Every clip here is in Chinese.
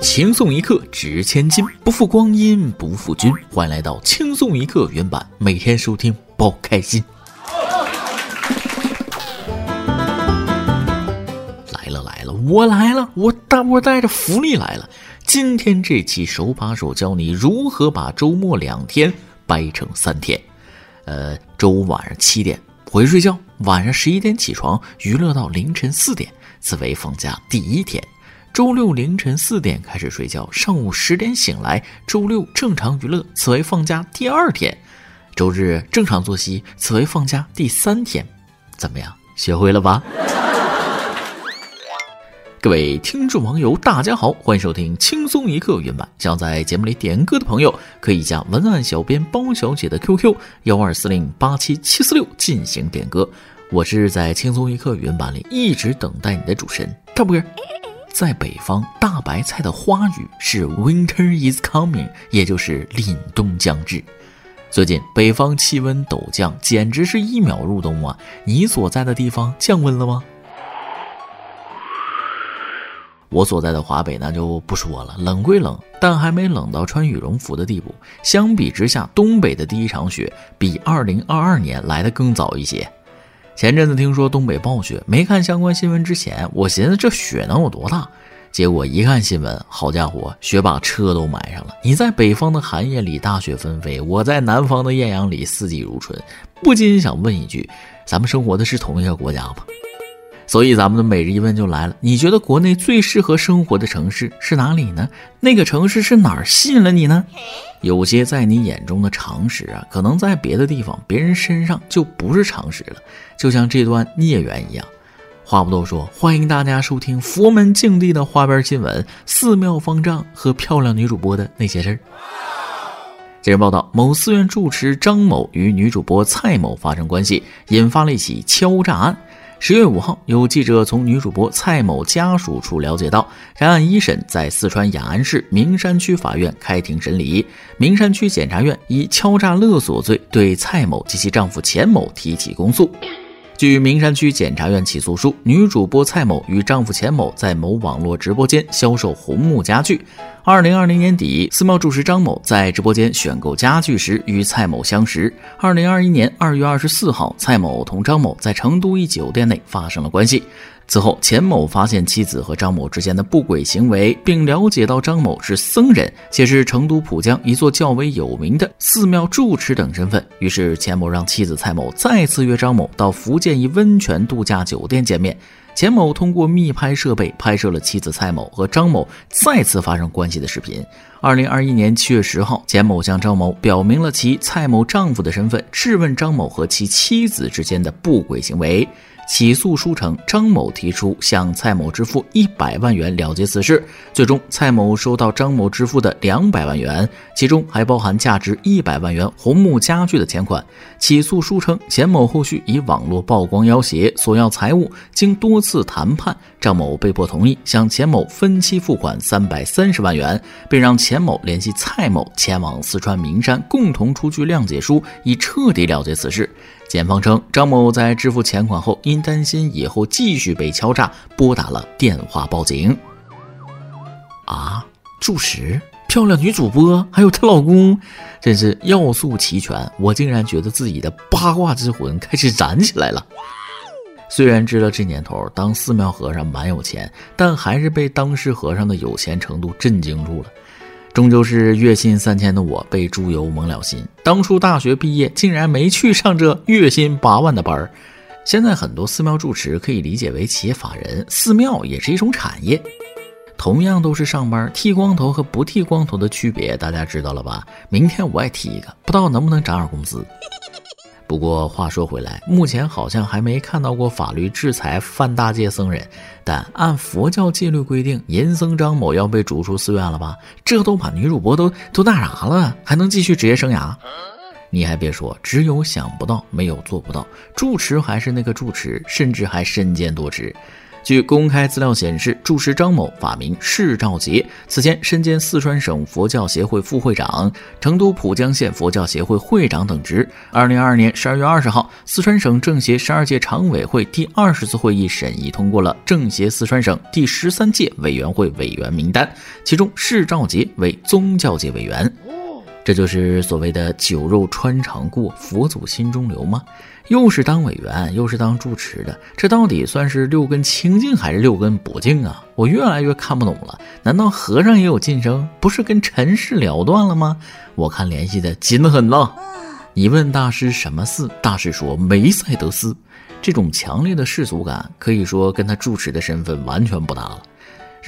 轻松一刻值千金，不负光阴不负君。欢迎来到轻松一刻原版，每天收听包开心。来了来了，我来了，我大波带着福利来了。今天这期手把手教你如何把周末两天掰成三天。呃，周五晚上七点回去睡觉，晚上十一点起床，娱乐到凌晨四点，此为放假第一天。周六凌晨四点开始睡觉，上午十点醒来，周六正常娱乐，此为放假第二天；周日正常作息，此为放假第三天。怎么样，学会了吧？各位听众网友，大家好，欢迎收听轻松一刻原版。想在节目里点歌的朋友，可以加文案小编包小姐的 QQ 幺二四零八七七四六进行点歌。我是在轻松一刻原版里一直等待你的主持人大波哥。在北方，大白菜的花语是 Winter is coming，也就是凛冬将至。最近北方气温陡降，简直是一秒入冬啊！你所在的地方降温了吗？我所在的华北那就不说了，冷归冷，但还没冷到穿羽绒服的地步。相比之下，东北的第一场雪比2022年来的更早一些。前阵子听说东北暴雪，没看相关新闻之前，我寻思这雪能有多大？结果一看新闻，好家伙，雪把车都埋上了。你在北方的寒夜里大雪纷飞，我在南方的艳阳里四季如春，不禁想问一句：咱们生活的是同一个国家吗？所以咱们的每日一问就来了：你觉得国内最适合生活的城市是哪里呢？那个城市是哪儿吸引了你呢？有些在你眼中的常识啊，可能在别的地方、别人身上就不是常识了。就像这段孽缘一样。话不多说，欢迎大家收听佛门净地的花边新闻、寺庙方丈和漂亮女主播的那些事儿。近日报道，某寺院住持张某与女主播蔡某发生关系，引发了一起敲诈案。十月五号，有记者从女主播蔡某家属处了解到，该案一审在四川雅安市名山区法院开庭审理，名山区检察院以敲诈勒索罪对蔡某及其丈夫钱某提起公诉。据名山区检察院起诉书，女主播蔡某与丈夫钱某在某网络直播间销售红木家具。二零二零年底，寺庙住持张某在直播间选购家具时与蔡某相识。二零二一年二月二十四号，蔡某同张某在成都一酒店内发生了关系。此后，钱某发现妻子和张某之间的不轨行为，并了解到张某是僧人，且是成都浦江一座较为有名的寺庙住持等身份。于是，钱某让妻子蔡某再次约张某到福建一温泉度假酒店见面。钱某通过密拍设备拍摄了妻子蔡某和张某再次发生关系的视频。二零二一年七月十号，钱某向张某表明了其蔡某丈夫的身份，质问张某和其妻子之间的不轨行为。起诉书称，张某提出向蔡某支付一百万元了结此事，最终蔡某收到张某支付的两百万元，其中还包含价值一百万元红木家具的钱款。起诉书称，钱某后续以网络曝光要挟索要财物，经多次谈判，张某被迫同意向钱某分期付款三百三十万元，并让钱某联系蔡某前往四川名山，共同出具谅解书，以彻底了结此事。检方称，张某在支付钱款后，因担心以后继续被敲诈，拨打了电话报警。啊，住持、漂亮女主播，还有她老公，真是要素齐全。我竟然觉得自己的八卦之魂开始燃起来了。虽然知道这年头当寺庙和尚蛮有钱，但还是被当世和尚的有钱程度震惊住了。终究是月薪三千的我被猪油蒙了心。当初大学毕业，竟然没去上这月薪八万的班儿。现在很多寺庙住持可以理解为企业法人，寺庙也是一种产业。同样都是上班，剃光头和不剃光头的区别，大家知道了吧？明天我也剃一个，不知道能不能涨点工资。不过话说回来，目前好像还没看到过法律制裁犯大戒僧人。但按佛教戒律规定，淫僧张某要被逐出寺院了吧？这都把女主播都都那啥了，还能继续职业生涯？你还别说，只有想不到，没有做不到。住持还是那个住持，甚至还身兼多职。据公开资料显示，住持张某法名释兆杰，此前身兼四川省佛教协会副会长、成都浦江县佛教协会会长等职。二零二二年十二月二十号，四川省政协十二届常委会第二十次会议审议通过了政协四川省第十三届委员会委员名单，其中释兆杰为宗教界委员。这就是所谓的“酒肉穿肠过，佛祖心中留”吗？又是当委员，又是当住持的，这到底算是六根清净还是六根不净啊？我越来越看不懂了。难道和尚也有晋升？不是跟尘世了断了吗？我看联系的紧得很呐。你问大师什么寺，大师说梅赛德斯。这种强烈的世俗感，可以说跟他住持的身份完全不搭了。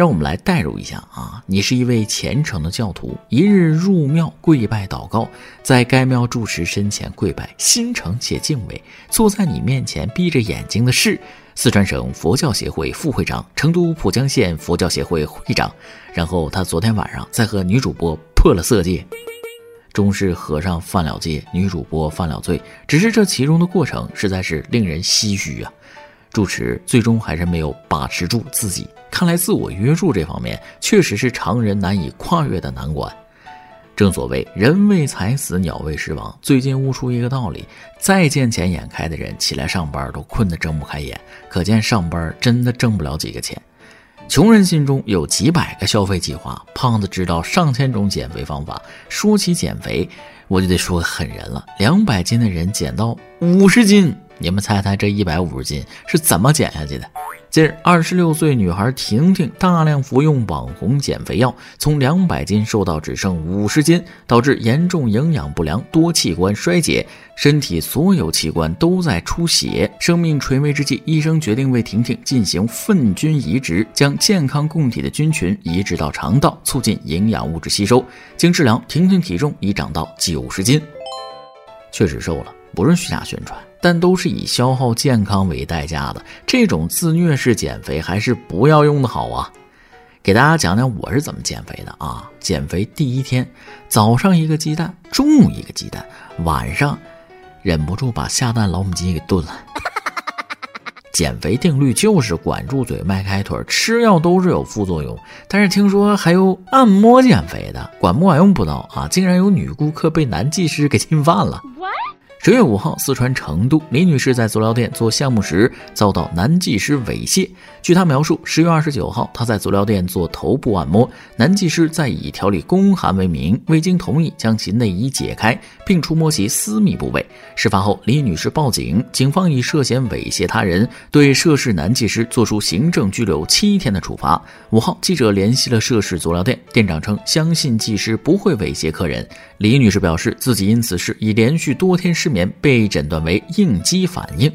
让我们来代入一下啊，你是一位虔诚的教徒，一日入庙跪拜祷告，在该庙住持身前跪拜，心诚且敬畏。坐在你面前闭着眼睛的是四川省佛教协会副会长、成都浦江县佛教协会会长。然后他昨天晚上在和女主播破了色戒，终是和尚犯了戒，女主播犯了罪。只是这其中的过程实在是令人唏嘘啊。住持最终还是没有把持住自己，看来自我约束这方面确实是常人难以跨越的难关。正所谓人为财死，鸟为食亡。最近悟出一个道理：再见钱眼开的人，起来上班都困得睁不开眼，可见上班真的挣不了几个钱。穷人心中有几百个消费计划，胖子知道上千种减肥方法。说起减肥，我就得说狠人了：两百斤的人减到五十斤。你们猜猜这一百五十斤是怎么减下去的？近日，二十六岁女孩婷婷大量服用网红减肥药，从两百斤瘦到只剩五十斤，导致严重营养不良、多器官衰竭，身体所有器官都在出血。生命垂危之际，医生决定为婷婷进行粪菌移植，将健康供体的菌群移植到肠道，促进营养物质吸收。经治疗，婷婷体重已长到九十斤，确实瘦了，不是虚假宣传。但都是以消耗健康为代价的，这种自虐式减肥还是不要用的好啊！给大家讲讲我是怎么减肥的啊？减肥第一天，早上一个鸡蛋，中午一个鸡蛋，晚上忍不住把下蛋老母鸡给炖了。减肥定律就是管住嘴，迈开腿，吃药都是有副作用，但是听说还有按摩减肥的，管不管用不知道啊！竟然有女顾客被男技师给侵犯了。十月五号，四川成都李女士在足疗店做项目时遭到男技师猥亵。据她描述，十月二十九号，她在足疗店做头部按摩，男技师在以调理宫寒为名，未经同意将其内衣解开，并触摸其私密部位。事发后，李女士报警，警方以涉嫌猥亵他人，对涉事男技师作出行政拘留七天的处罚。五号，记者联系了涉事足疗店店长，称相信技师不会猥亵客人。李女士表示，自己因此事已连续多天失。眠被诊断为应激反应。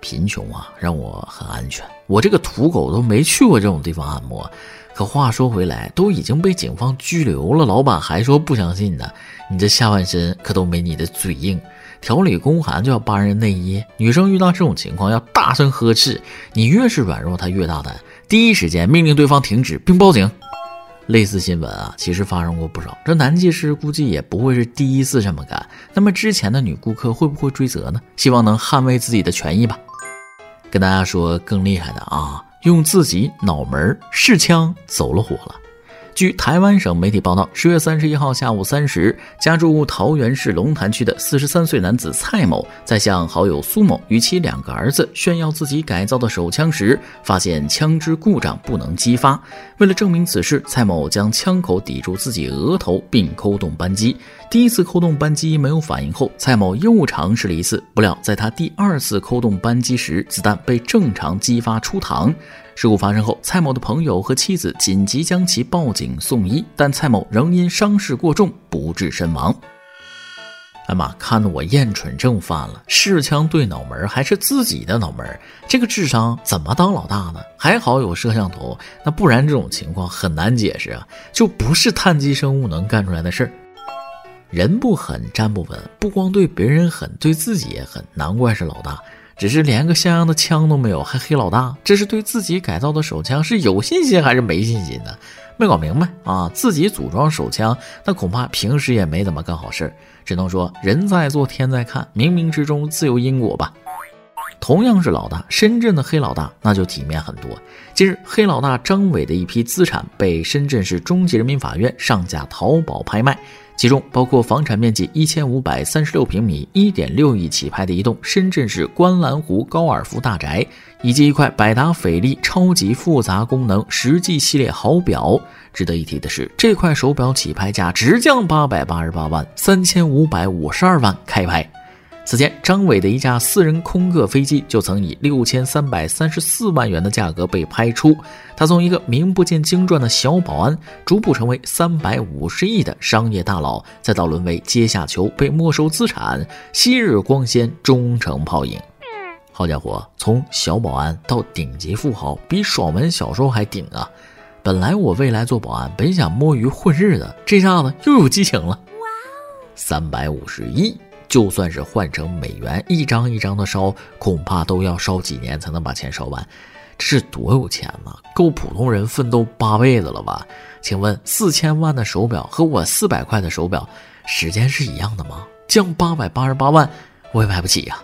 贫穷啊，让我很安全。我这个土狗都没去过这种地方按摩。可话说回来，都已经被警方拘留了，老板还说不相信呢。你这下半身可都没你的嘴硬。调理宫寒就要扒人内衣，女生遇到这种情况要大声呵斥。你越是软弱，他越大胆，第一时间命令对方停止并报警。类似新闻啊，其实发生过不少。这男技师估计也不会是第一次这么干。那么之前的女顾客会不会追责呢？希望能捍卫自己的权益吧。跟大家说更厉害的啊，用自己脑门试枪走了火了。据台湾省媒体报道，十月三十一号下午三时，家住桃园市龙潭区的四十三岁男子蔡某，在向好友苏某与其两个儿子炫耀自己改造的手枪时，发现枪支故障不能击发。为了证明此事，蔡某将枪口抵住自己额头，并扣动扳机。第一次扣动扳机没有反应后，蔡某又尝试了一次，不料在他第二次扣动扳机时，子弹被正常击发出膛。事故发生后，蔡某的朋友和妻子紧急将其报警送医，但蔡某仍因伤势过重不治身亡。哎妈，看得我厌蠢症犯了！试枪对脑门，还是自己的脑门，这个智商怎么当老大呢？还好有摄像头，那不然这种情况很难解释啊！就不是碳基生物能干出来的事儿。人不狠，站不稳，不光对别人狠，对自己也狠，难怪是老大。只是连个像样的枪都没有，还黑老大，这是对自己改造的手枪是有信心还是没信心呢？没搞明白啊！自己组装手枪，那恐怕平时也没怎么干好事儿只能说人在做天在看，冥冥之中自有因果吧。同样是老大，深圳的黑老大那就体面很多。近日，黑老大张伟的一批资产被深圳市中级人民法院上架淘宝拍卖。其中包括房产面积一千五百三十六平米、一点六亿起拍的一栋深圳市观澜湖高尔夫大宅，以及一块百达翡丽超级复杂功能实际系列好表。值得一提的是，这块手表起拍价直降八百八十八万三千五百五十二万开拍。此前，张伟的一架私人空客飞机就曾以六千三百三十四万元的价格被拍出。他从一个名不见经传的小保安，逐步成为三百五十亿的商业大佬，再到沦为阶下囚被没收资产、昔日光鲜终成泡影。好家伙，从小保安到顶级富豪，比爽文小说还顶啊！本来我未来做保安，本想摸鱼混日子，这下子又有激情了。哇哦，三百五十亿。就算是换成美元，一张一张的烧，恐怕都要烧几年才能把钱烧完。这是多有钱呢？够普通人奋斗八辈子了吧？请问四千万的手表和我四百块的手表，时间是一样的吗？降八百八十八万，我也买不起呀。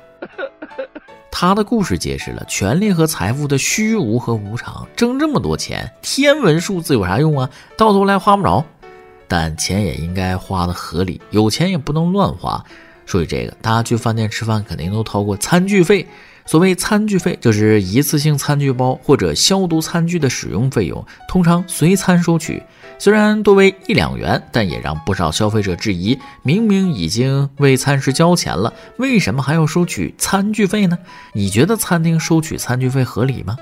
他的故事揭示了权力和财富的虚无和无常。挣这么多钱，天文数字有啥用啊？到头来花不着。但钱也应该花的合理，有钱也不能乱花。说起这个，大家去饭店吃饭肯定都掏过餐具费。所谓餐具费，就是一次性餐具包或者消毒餐具的使用费用，通常随餐收取。虽然多为一两元，但也让不少消费者质疑：明明已经为餐食交钱了，为什么还要收取餐具费呢？你觉得餐厅收取餐具费合理吗？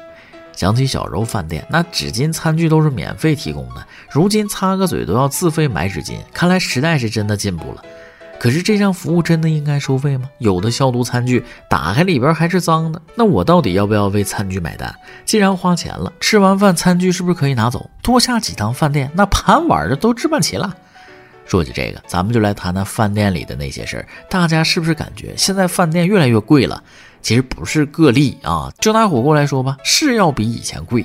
想起小时候饭店，那纸巾、餐具都是免费提供的，如今擦个嘴都要自费买纸巾，看来时代是真的进步了。可是这项服务真的应该收费吗？有的消毒餐具打开里边还是脏的，那我到底要不要为餐具买单？既然花钱了，吃完饭餐具是不是可以拿走？多下几趟饭店，那盘碗的都置办齐了。说起这个，咱们就来谈谈饭店里的那些事儿。大家是不是感觉现在饭店越来越贵了？其实不是个例啊，就拿火锅来说吧，是要比以前贵。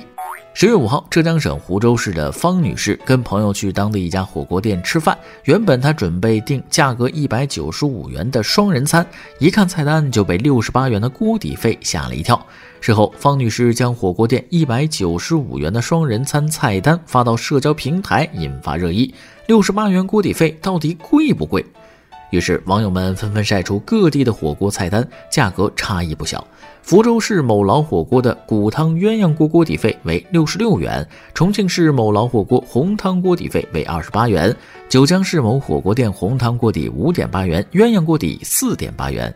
十月五号，浙江省湖州市的方女士跟朋友去当地一家火锅店吃饭。原本她准备订价格一百九十五元的双人餐，一看菜单就被六十八元的锅底费吓了一跳。事后，方女士将火锅店一百九十五元的双人餐菜单发到社交平台，引发热议。六十八元锅底费到底贵不贵？于是网友们纷纷晒出各地的火锅菜单，价格差异不小。福州市某老火锅的骨汤鸳鸯锅锅底费为六十六元，重庆市某老火锅红汤锅底费为二十八元，九江市某火锅店红汤锅底五点八元，鸳鸯锅底四点八元。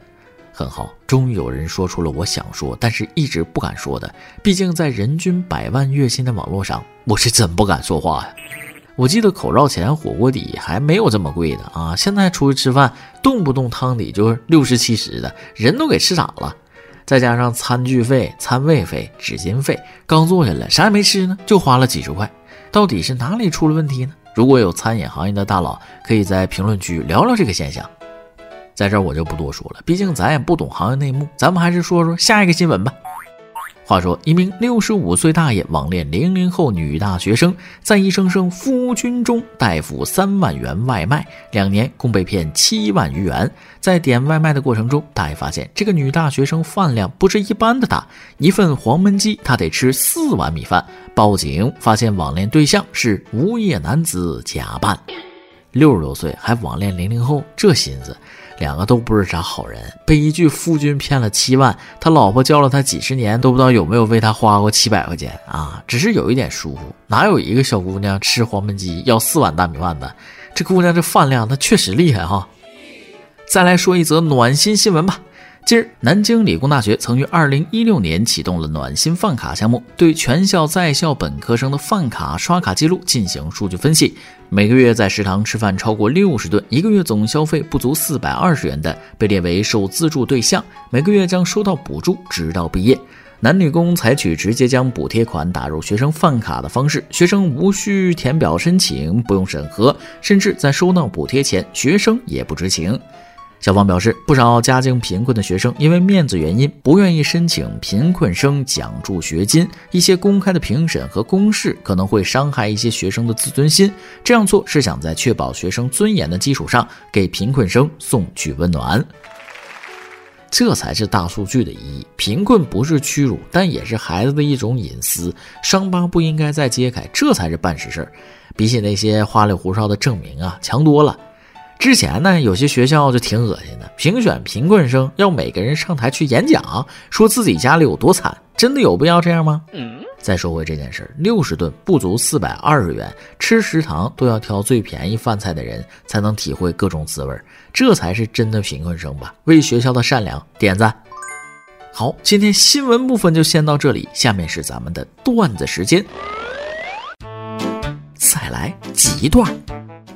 很好，终于有人说出了我想说但是一直不敢说的。毕竟在人均百万月薪的网络上，我是真不敢说话呀。我记得口罩前火锅底还没有这么贵的啊！现在出去吃饭，动不动汤底就是六十七十的，人都给吃傻了。再加上餐具费、餐位费、纸巾费，刚坐下来啥也没吃呢，就花了几十块。到底是哪里出了问题呢？如果有餐饮行业的大佬，可以在评论区聊聊这个现象。在这儿我就不多说了，毕竟咱也不懂行业内幕，咱们还是说说下一个新闻吧。话说，一名六十五岁大爷网恋零零后女大学生，在一声声夫君中代付三万元外卖，两年共被骗七万余元。在点外卖的过程中，大爷发现这个女大学生饭量不是一般的大，一份黄焖鸡他得吃四碗米饭。报警发现网恋对象是无业男子假扮，六十多岁还网恋零零后，这心思。两个都不是啥好人，被一句夫君骗了七万，他老婆教了他几十年，都不知道有没有为他花过七百块钱啊！只是有一点疏忽，哪有一个小姑娘吃黄焖鸡要四碗大米饭的？这姑娘这饭量，她确实厉害哈！再来说一则暖心新闻吧。近日，南京理工大学曾于二零一六年启动了暖心饭卡项目，对全校在校本科生的饭卡刷卡记录进行数据分析。每个月在食堂吃饭超过六十顿，一个月总消费不足四百二十元的，被列为受资助对象，每个月将收到补助，直到毕业。男女工采取直接将补贴款打入学生饭卡的方式，学生无需填表申请，不用审核，甚至在收到补贴前，学生也不知情。校方表示，不少家境贫困的学生因为面子原因，不愿意申请贫困生奖助学金。一些公开的评审和公示可能会伤害一些学生的自尊心。这样做是想在确保学生尊严的基础上，给贫困生送去温暖。这才是大数据的意义。贫困不是屈辱，但也是孩子的一种隐私，伤疤不应该再揭开，这才是办实事儿。比起那些花里胡哨的证明啊，强多了。之前呢，有些学校就挺恶心的，评选贫困生要每个人上台去演讲，说自己家里有多惨，真的有必要这样吗？再说回这件事儿，六十顿不足四百二十元，吃食堂都要挑最便宜饭菜的人，才能体会各种滋味，这才是真的贫困生吧？为学校的善良点赞。好，今天新闻部分就先到这里，下面是咱们的段子时间，再来几段。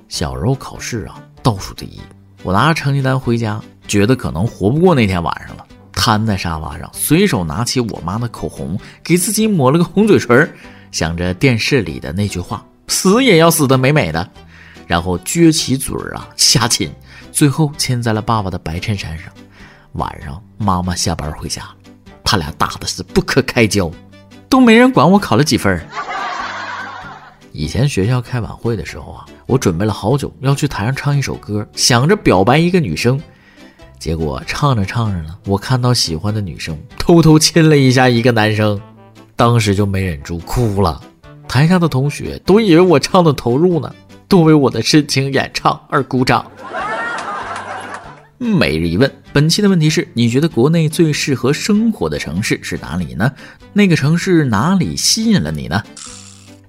小时候考试啊。倒数第一，我拿着成绩单回家，觉得可能活不过那天晚上了。瘫在沙发上，随手拿起我妈的口红，给自己抹了个红嘴唇，想着电视里的那句话：“死也要死得美美的。”然后撅起嘴儿啊，瞎亲，最后亲在了爸爸的白衬衫上。晚上妈妈下班回家，他俩打的是不可开交，都没人管我考了几分。以前学校开晚会的时候啊。我准备了好久，要去台上唱一首歌，想着表白一个女生，结果唱着唱着呢，我看到喜欢的女生偷偷亲了一下一个男生，当时就没忍住哭了。台下的同学都以为我唱的投入呢，都为我的深情演唱而鼓掌。每日一问，本期的问题是：你觉得国内最适合生活的城市是哪里呢？那个城市哪里吸引了你呢？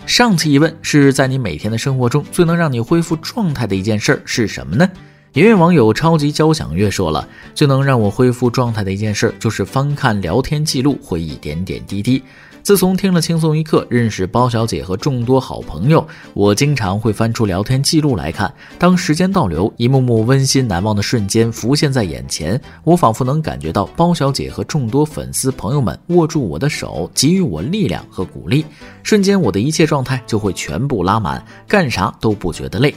上次疑问是在你每天的生活中最能让你恢复状态的一件事儿是什么呢？一位网友超级交响乐说了，最能让我恢复状态的一件事就是翻看聊天记录，回忆点点滴滴。自从听了轻松一刻，认识包小姐和众多好朋友，我经常会翻出聊天记录来看。当时间倒流，一幕幕温馨难忘的瞬间浮现在眼前，我仿佛能感觉到包小姐和众多粉丝朋友们握住我的手，给予我力量和鼓励。瞬间，我的一切状态就会全部拉满，干啥都不觉得累。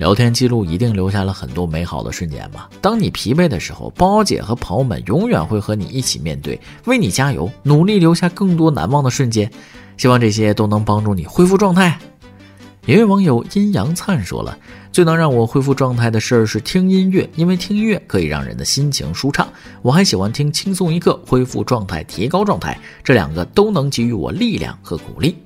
聊天记录一定留下了很多美好的瞬间吧。当你疲惫的时候，包姐和朋友们永远会和你一起面对，为你加油，努力留下更多难忘的瞬间。希望这些都能帮助你恢复状态。一位网友阴阳灿说了，最能让我恢复状态的事儿是听音乐，因为听音乐可以让人的心情舒畅。我还喜欢听轻松一刻，恢复状态，提高状态，这两个都能给予我力量和鼓励。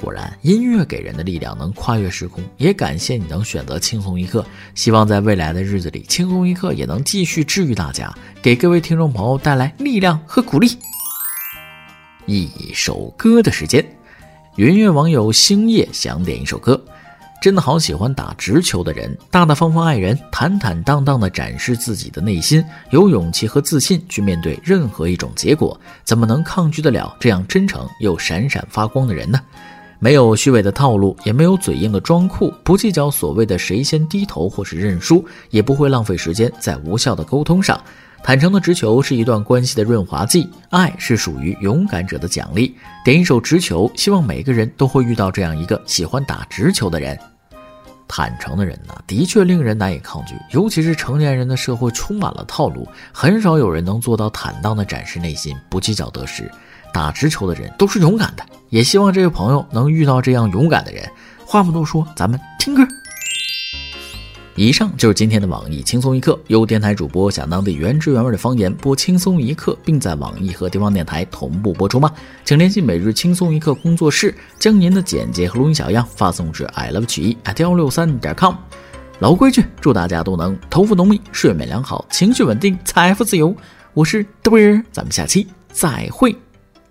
果然，音乐给人的力量能跨越时空。也感谢你能选择轻松一刻，希望在未来的日子里，轻松一刻也能继续治愈大家，给各位听众朋友带来力量和鼓励。一首歌的时间，云月网友星夜想点一首歌，真的好喜欢打直球的人，大大方方爱人，坦坦荡荡的展示自己的内心，有勇气和自信去面对任何一种结果，怎么能抗拒得了这样真诚又闪闪发光的人呢？没有虚伪的套路，也没有嘴硬的装酷，不计较所谓的谁先低头或是认输，也不会浪费时间在无效的沟通上。坦诚的直球是一段关系的润滑剂，爱是属于勇敢者的奖励。点一首直球，希望每个人都会遇到这样一个喜欢打直球的人。坦诚的人呢，的确令人难以抗拒，尤其是成年人的社会充满了套路，很少有人能做到坦荡的展示内心，不计较得失。打直球的人都是勇敢的，也希望这位朋友能遇到这样勇敢的人。话不多说，咱们听歌。以上就是今天的网易轻松一刻，由电台主播想当地原汁原味的方言播轻松一刻，并在网易和地方电台同步播出吗？请联系每日轻松一刻工作室，将您的简介和录音小样发送至 i love 曲艺 at 幺六三点 com。老规矩，祝大家都能头发浓密、睡眠良好、情绪稳定、财富自由。我是嘚儿，咱们下期再会。